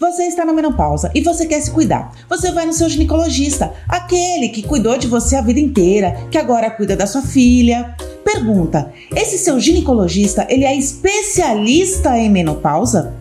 Você está na menopausa e você quer se cuidar. Você vai no seu ginecologista, aquele que cuidou de você a vida inteira, que agora cuida da sua filha. Pergunta: esse seu ginecologista, ele é especialista em menopausa?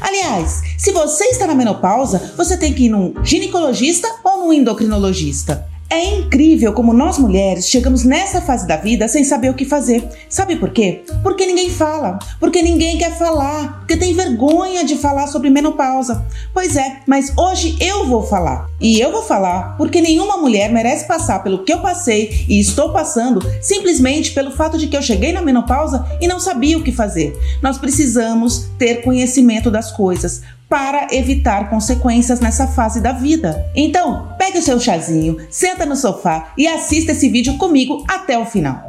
Aliás, se você está na menopausa, você tem que ir num ginecologista ou num endocrinologista. É incrível como nós mulheres chegamos nessa fase da vida sem saber o que fazer. Sabe por quê? Porque ninguém fala, porque ninguém quer falar, porque tem vergonha de falar sobre menopausa. Pois é, mas hoje eu vou falar. E eu vou falar porque nenhuma mulher merece passar pelo que eu passei e estou passando simplesmente pelo fato de que eu cheguei na menopausa e não sabia o que fazer. Nós precisamos ter conhecimento das coisas para evitar consequências nessa fase da vida. Então, pegue o seu chazinho, senta no sofá e assista esse vídeo comigo até o final.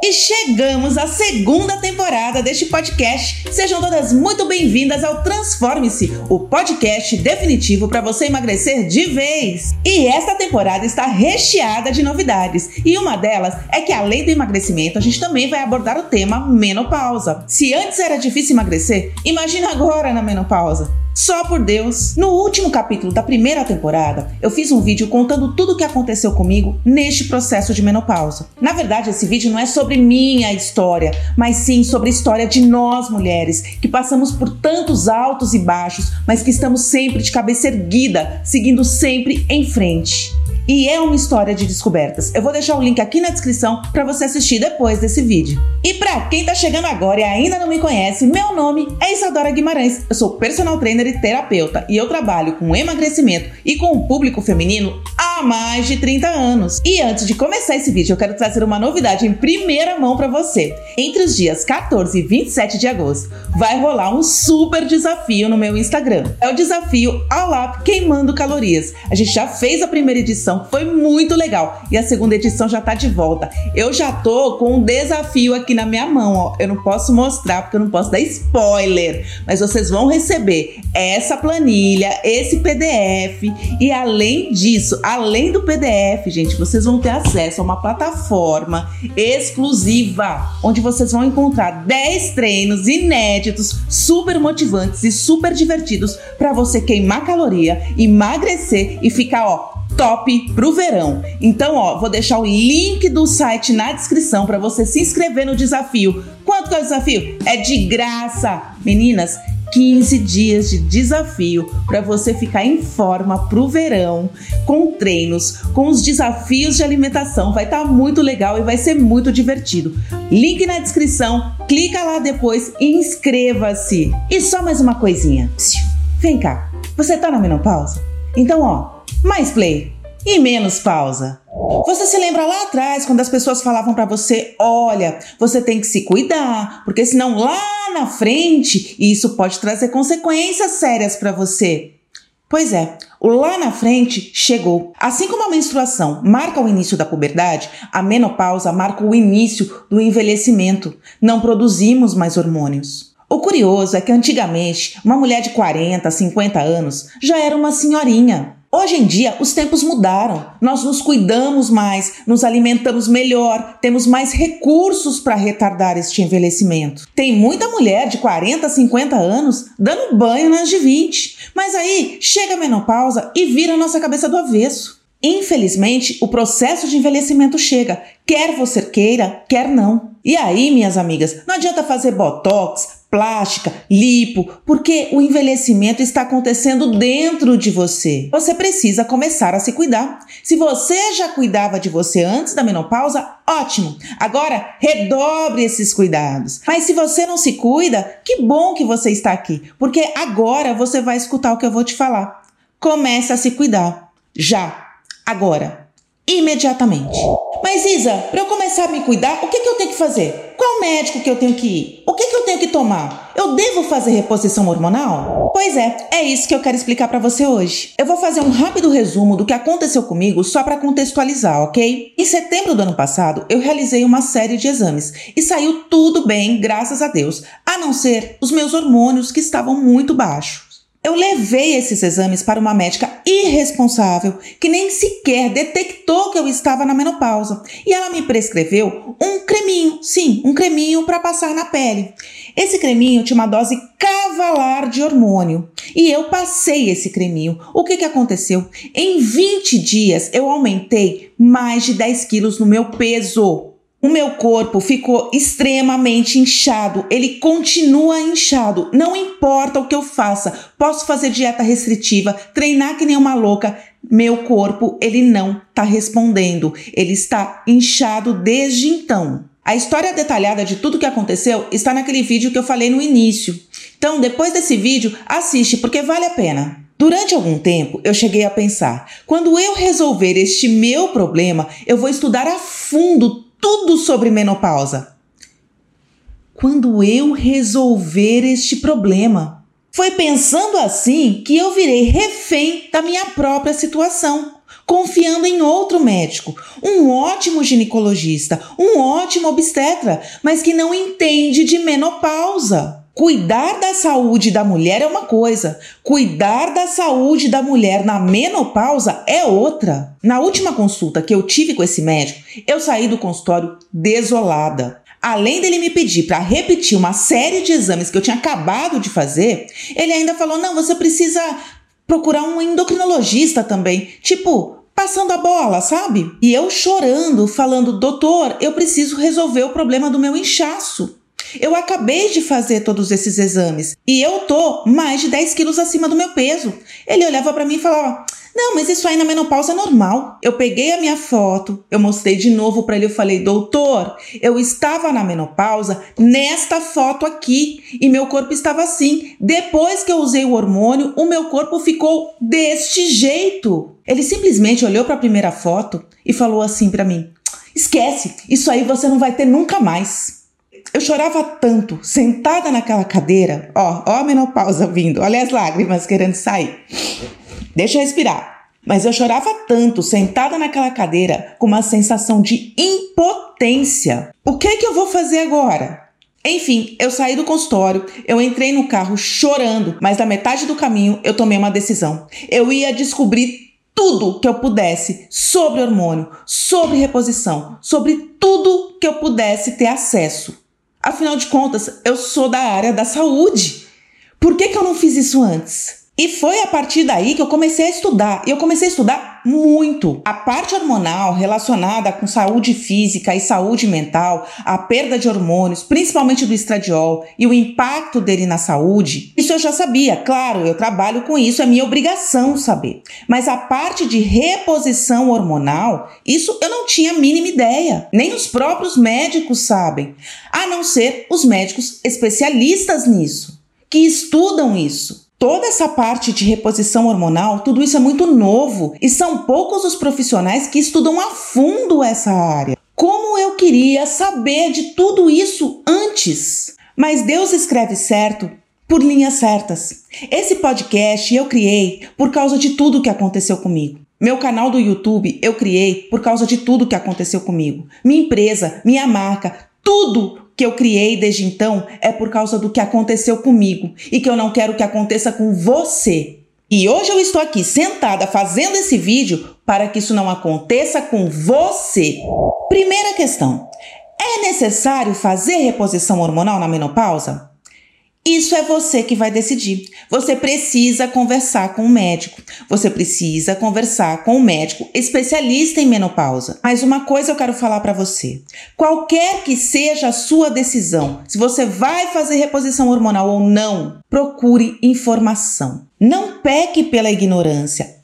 E chegamos à segunda temporada deste podcast. Sejam todas muito bem-vindas ao Transforme-se, o podcast definitivo para você emagrecer de vez. E esta temporada está recheada de novidades, e uma delas é que além do emagrecimento, a gente também vai abordar o tema menopausa. Se antes era difícil emagrecer, imagina agora na menopausa. Só por Deus. No último capítulo da primeira temporada, eu fiz um vídeo contando tudo o que aconteceu comigo neste processo de menopausa. Na verdade, esse vídeo não é sobre minha história, mas sim sobre a história de nós mulheres que passamos por tantos altos e baixos, mas que estamos sempre de cabeça erguida, seguindo sempre em frente e é uma história de descobertas. Eu vou deixar o link aqui na descrição para você assistir depois desse vídeo. E para quem tá chegando agora e ainda não me conhece, meu nome é Isadora Guimarães. Eu sou personal trainer e terapeuta e eu trabalho com emagrecimento e com o público feminino há mais de 30 anos. E antes de começar esse vídeo, eu quero trazer uma novidade em primeira mão para você. Entre os dias 14 e 27 de agosto, vai rolar um super desafio no meu Instagram. É o desafio All Up Queimando Calorias. A gente já fez a primeira edição foi muito legal e a segunda edição já tá de volta. Eu já tô com um desafio aqui na minha mão, ó. Eu não posso mostrar porque eu não posso dar spoiler, mas vocês vão receber essa planilha, esse PDF e além disso, do PDF, gente, vocês vão ter acesso a uma plataforma exclusiva onde vocês vão encontrar 10 treinos inéditos, super motivantes e super divertidos para você queimar caloria, emagrecer e ficar, ó, top pro verão. Então, ó, vou deixar o link do site na descrição para você se inscrever no desafio. Quanto que é o desafio? É de graça. Meninas, 15 dias de desafio para você ficar em forma pro verão, com treinos, com os desafios de alimentação. Vai estar tá muito legal e vai ser muito divertido. Link na descrição, clica lá depois e inscreva-se. E só mais uma coisinha. Vem cá, você tá na menopausa? Então, ó, mais play e menos pausa. Você se lembra lá atrás quando as pessoas falavam para você: olha, você tem que se cuidar, porque senão lá na frente isso pode trazer consequências sérias para você. Pois é, o lá na frente chegou. Assim como a menstruação marca o início da puberdade, a menopausa marca o início do envelhecimento. Não produzimos mais hormônios. O curioso é que antigamente, uma mulher de 40, 50 anos já era uma senhorinha. Hoje em dia, os tempos mudaram. Nós nos cuidamos mais, nos alimentamos melhor, temos mais recursos para retardar este envelhecimento. Tem muita mulher de 40, 50 anos dando banho nas de 20, mas aí chega a menopausa e vira a nossa cabeça do avesso. Infelizmente, o processo de envelhecimento chega, quer você queira, quer não. E aí, minhas amigas, não adianta fazer botox, plástica, lipo, porque o envelhecimento está acontecendo dentro de você. Você precisa começar a se cuidar. Se você já cuidava de você antes da menopausa, ótimo. Agora redobre esses cuidados. Mas se você não se cuida, que bom que você está aqui, porque agora você vai escutar o que eu vou te falar. Comece a se cuidar. Já. Agora. Imediatamente. Mas Isa, para eu começar a me cuidar, o que, que eu tenho que fazer? Qual médico que eu tenho que ir? O que, que eu tenho que tomar? Eu devo fazer reposição hormonal? Pois é, é isso que eu quero explicar para você hoje. Eu vou fazer um rápido resumo do que aconteceu comigo só para contextualizar, ok? Em setembro do ano passado, eu realizei uma série de exames e saiu tudo bem, graças a Deus, a não ser os meus hormônios que estavam muito baixos. Eu levei esses exames para uma médica irresponsável que nem sequer detectou que eu estava na menopausa e ela me prescreveu um creminho, sim, um creminho para passar na pele. Esse creminho tinha uma dose cavalar de hormônio e eu passei esse creminho. O que, que aconteceu? Em 20 dias eu aumentei mais de 10 quilos no meu peso. O meu corpo ficou extremamente inchado, ele continua inchado, não importa o que eu faça. Posso fazer dieta restritiva, treinar que nem uma louca, meu corpo ele não está respondendo. Ele está inchado desde então. A história detalhada de tudo que aconteceu está naquele vídeo que eu falei no início. Então, depois desse vídeo, assiste porque vale a pena. Durante algum tempo, eu cheguei a pensar: quando eu resolver este meu problema, eu vou estudar a fundo tudo sobre menopausa. Quando eu resolver este problema, foi pensando assim que eu virei refém da minha própria situação, confiando em outro médico, um ótimo ginecologista, um ótimo obstetra, mas que não entende de menopausa. Cuidar da saúde da mulher é uma coisa, cuidar da saúde da mulher na menopausa é outra. Na última consulta que eu tive com esse médico, eu saí do consultório desolada. Além dele me pedir para repetir uma série de exames que eu tinha acabado de fazer, ele ainda falou: não, você precisa procurar um endocrinologista também. Tipo, passando a bola, sabe? E eu chorando, falando: doutor, eu preciso resolver o problema do meu inchaço. Eu acabei de fazer todos esses exames e eu tô mais de 10 quilos acima do meu peso. Ele olhava para mim e falava: Não, mas isso aí na menopausa é normal. Eu peguei a minha foto, eu mostrei de novo para ele. Eu falei: Doutor, eu estava na menopausa nesta foto aqui e meu corpo estava assim. Depois que eu usei o hormônio, o meu corpo ficou deste jeito. Ele simplesmente olhou para a primeira foto e falou assim para mim: Esquece, isso aí você não vai ter nunca mais. Eu chorava tanto, sentada naquela cadeira, ó, ó a menopausa vindo, olha as lágrimas querendo sair. Deixa eu respirar. Mas eu chorava tanto, sentada naquela cadeira, com uma sensação de impotência. O que é que eu vou fazer agora? Enfim, eu saí do consultório, eu entrei no carro chorando, mas na metade do caminho eu tomei uma decisão. Eu ia descobrir tudo que eu pudesse sobre hormônio, sobre reposição, sobre tudo que eu pudesse ter acesso. Afinal de contas, eu sou da área da saúde. Por que, que eu não fiz isso antes? E foi a partir daí que eu comecei a estudar. E eu comecei a estudar muito. A parte hormonal relacionada com saúde física e saúde mental, a perda de hormônios, principalmente do estradiol, e o impacto dele na saúde, isso eu já sabia. Claro, eu trabalho com isso, é minha obrigação saber. Mas a parte de reposição hormonal, isso eu não tinha a mínima ideia. Nem os próprios médicos sabem, a não ser os médicos especialistas nisso, que estudam isso. Toda essa parte de reposição hormonal, tudo isso é muito novo e são poucos os profissionais que estudam a fundo essa área. Como eu queria saber de tudo isso antes? Mas Deus escreve certo por linhas certas. Esse podcast eu criei por causa de tudo que aconteceu comigo. Meu canal do YouTube eu criei por causa de tudo que aconteceu comigo. Minha empresa, minha marca, tudo que eu criei desde então é por causa do que aconteceu comigo e que eu não quero que aconteça com você. E hoje eu estou aqui sentada fazendo esse vídeo para que isso não aconteça com você. Primeira questão: é necessário fazer reposição hormonal na menopausa? Isso é você que vai decidir. Você precisa conversar com o médico. Você precisa conversar com o médico especialista em menopausa. Mas uma coisa eu quero falar para você. Qualquer que seja a sua decisão, se você vai fazer reposição hormonal ou não, procure informação. Não peque pela ignorância.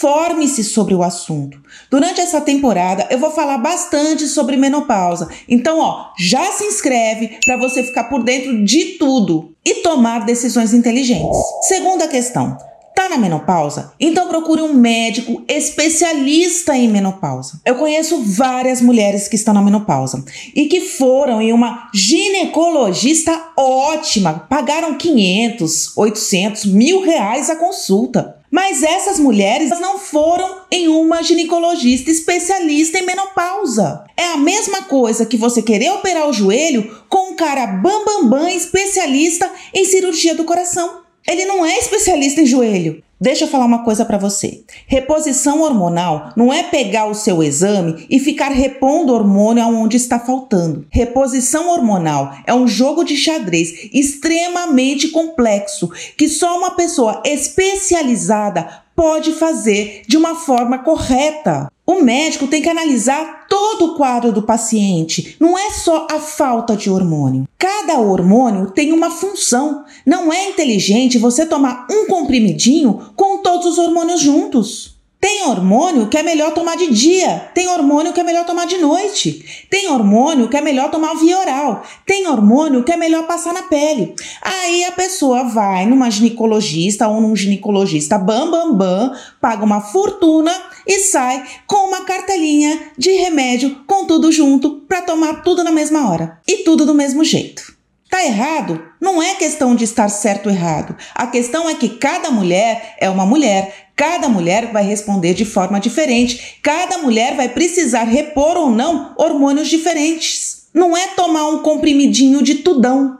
Informe-se sobre o assunto. Durante essa temporada eu vou falar bastante sobre menopausa. Então, ó, já se inscreve para você ficar por dentro de tudo e tomar decisões inteligentes. Segunda questão: Tá na menopausa? Então procure um médico especialista em menopausa. Eu conheço várias mulheres que estão na menopausa e que foram em uma ginecologista ótima, pagaram 500, 800, mil reais a consulta. Mas essas mulheres não foram em uma ginecologista especialista em menopausa. É a mesma coisa que você querer operar o joelho com um cara bambambam bam, bam, especialista em cirurgia do coração. Ele não é especialista em joelho. Deixa eu falar uma coisa para você. Reposição hormonal não é pegar o seu exame e ficar repondo hormônio aonde está faltando. Reposição hormonal é um jogo de xadrez extremamente complexo que só uma pessoa especializada pode fazer de uma forma correta. O médico tem que analisar todo o quadro do paciente, não é só a falta de hormônio. Cada hormônio tem uma função. Não é inteligente você tomar um comprimidinho com todos os hormônios juntos. Tem hormônio que é melhor tomar de dia, tem hormônio que é melhor tomar de noite, tem hormônio que é melhor tomar via oral, tem hormônio que é melhor passar na pele. Aí a pessoa vai numa ginecologista ou num ginecologista bam bam bam, paga uma fortuna e sai com uma cartelinha de remédio com tudo junto para tomar tudo na mesma hora e tudo do mesmo jeito. Tá errado? Não é questão de estar certo ou errado. A questão é que cada mulher é uma mulher, Cada mulher vai responder de forma diferente. Cada mulher vai precisar repor ou não hormônios diferentes. Não é tomar um comprimidinho de tudão.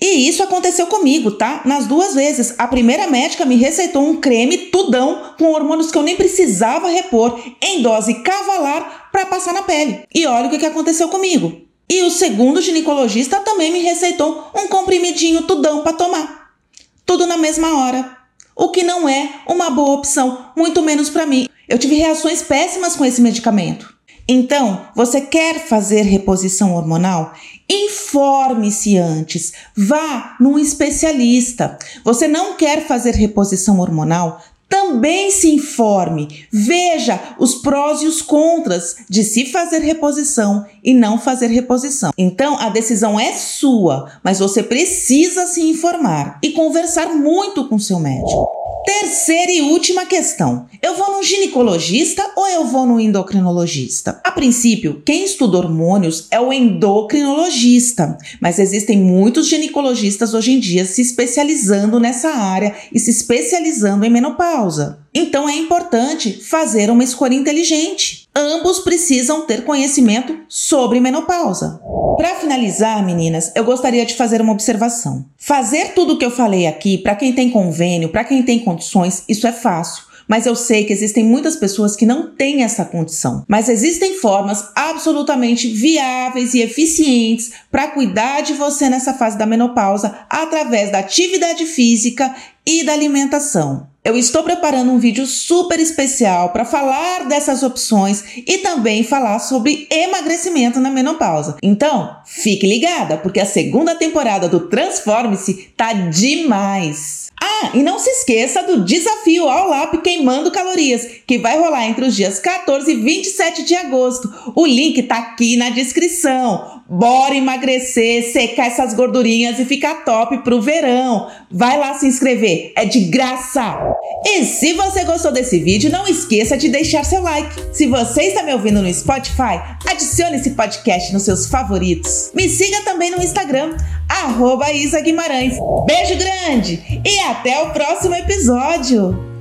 E isso aconteceu comigo, tá? Nas duas vezes. A primeira médica me receitou um creme tudão com hormônios que eu nem precisava repor em dose cavalar para passar na pele. E olha o que aconteceu comigo. E o segundo ginecologista também me receitou um comprimidinho tudão para tomar. Tudo na mesma hora o que não é uma boa opção, muito menos para mim. Eu tive reações péssimas com esse medicamento. Então, você quer fazer reposição hormonal? Informe-se antes. Vá num especialista. Você não quer fazer reposição hormonal? Também se informe, veja os prós e os contras de se fazer reposição e não fazer reposição. Então a decisão é sua, mas você precisa se informar e conversar muito com seu médico. Terceira e última questão: eu vou no ginecologista ou eu vou no endocrinologista? A princípio, quem estuda hormônios é o endocrinologista, mas existem muitos ginecologistas hoje em dia se especializando nessa área e se especializando em menopausa. Então é importante fazer uma escolha inteligente. Ambos precisam ter conhecimento sobre menopausa. Para finalizar, meninas, eu gostaria de fazer uma observação. Fazer tudo o que eu falei aqui, para quem tem convênio, para quem tem condições, isso é fácil. Mas eu sei que existem muitas pessoas que não têm essa condição. Mas existem formas absolutamente viáveis e eficientes para cuidar de você nessa fase da menopausa através da atividade física e da alimentação. Eu estou preparando um vídeo super especial para falar dessas opções e também falar sobre emagrecimento na menopausa. Então, fique ligada, porque a segunda temporada do Transforme-se tá demais. Ah, e não se esqueça do desafio ao LAP queimando calorias, que vai rolar entre os dias 14 e 27 de agosto. O link tá aqui na descrição. Bora emagrecer, secar essas gordurinhas e ficar top pro verão. Vai lá se inscrever, é de graça. E se você gostou desse vídeo, não esqueça de deixar seu like. Se você está me ouvindo no Spotify, adicione esse podcast nos seus favoritos. Me siga também no Instagram, arroba Isa Guimarães. Beijo grande e até o próximo episódio.